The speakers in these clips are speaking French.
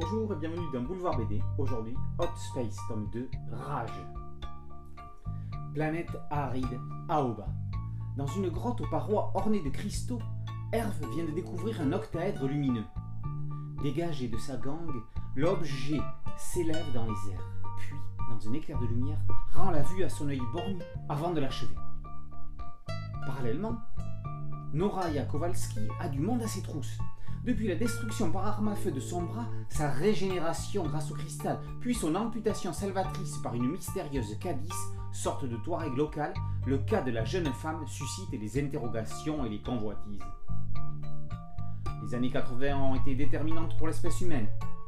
Bonjour et bienvenue dans Boulevard BD. Aujourd'hui, Hot Space, tome 2, Rage. Planète aride, Aoba. Dans une grotte aux parois ornées de cristaux, Herve vient de découvrir un octaèdre lumineux. Dégagé de sa gangue, l'objet s'élève dans les airs, puis, dans un éclair de lumière, rend la vue à son œil borgne avant de l'achever. Parallèlement, Noraya Kowalski a du monde à ses trousses. Depuis la destruction par arme à feu de son bras, sa régénération grâce au cristal, puis son amputation salvatrice par une mystérieuse Cadice, sorte de Touareg local, le cas de la jeune femme suscite les interrogations et les convoitises. Les années 80 ont été déterminantes pour l'espèce humaine.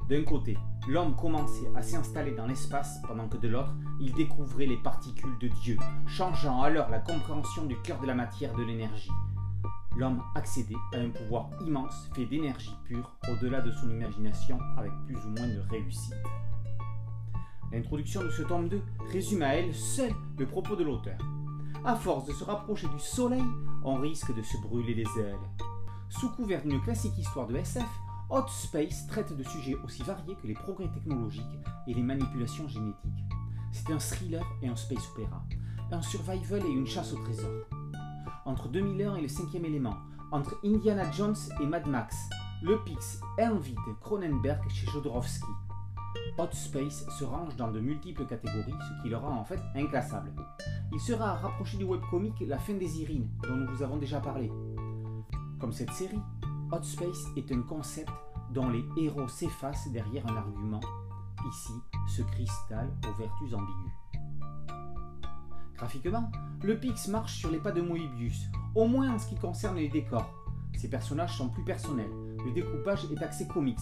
D'un côté, l'homme commençait à s'installer dans l'espace, pendant que de l'autre, il découvrait les particules de Dieu, changeant alors la compréhension du cœur de la matière de l'énergie. L'homme accédait à un pouvoir immense fait d'énergie pure au-delà de son imagination avec plus ou moins de réussite. L'introduction de ce tome 2 résume à elle seule le propos de l'auteur. À force de se rapprocher du soleil, on risque de se brûler les ailes. Sous couvert d'une classique histoire de SF, Hot Space traite de sujets aussi variés que les progrès technologiques et les manipulations génétiques. C'est un thriller et un space opéra, un survival et une chasse au trésor. Entre 2001 et le cinquième élément, entre Indiana Jones et Mad Max, le Pix invite Cronenberg chez Jodorowsky. Hot Space se range dans de multiples catégories, ce qui le rend en fait inclassable. Il sera rapproché du webcomic La fin des Irines, dont nous vous avons déjà parlé. Comme cette série, Hot Space est un concept dont les héros s'effacent derrière un argument, ici ce cristal aux vertus ambiguës. Graphiquement, le Pix marche sur les pas de Moebius, au moins en ce qui concerne les décors. Ses personnages sont plus personnels, le découpage est axé comics,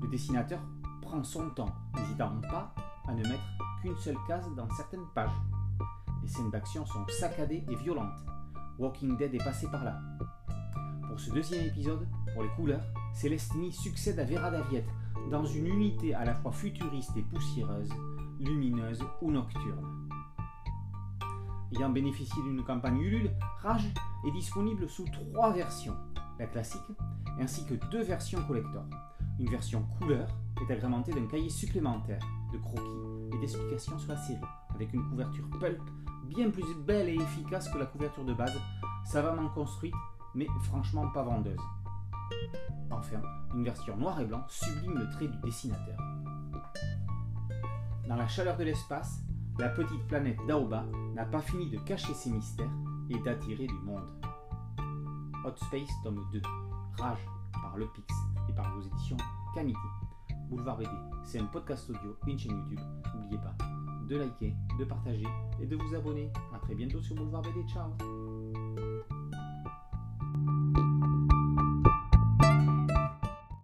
le dessinateur prend son temps, n'hésitant pas à ne mettre qu'une seule case dans certaines pages. Les scènes d'action sont saccadées et violentes. Walking Dead est passé par là. Pour ce deuxième épisode, pour les couleurs, Célestini succède à Vera Daviette dans une unité à la fois futuriste et poussiéreuse, lumineuse ou nocturne. Ayant bénéficié d'une campagne Ulule, Rage est disponible sous trois versions, la classique ainsi que deux versions collector. Une version couleur est agrémentée d'un cahier supplémentaire de croquis et d'explications sur la série, avec une couverture pulp bien plus belle et efficace que la couverture de base, savamment construite mais franchement pas vendeuse. Enfin, une version noir et blanc sublime le trait du dessinateur. Dans la chaleur de l'espace, la petite planète d'Aoba n'a pas fini de cacher ses mystères et d'attirer du monde. Hot Space tome 2, Rage par Le Pix et par vos éditions Camiti. Boulevard BD, c'est un podcast audio une chaîne YouTube. N'oubliez pas de liker, de partager et de vous abonner. A très bientôt sur Boulevard BD. Ciao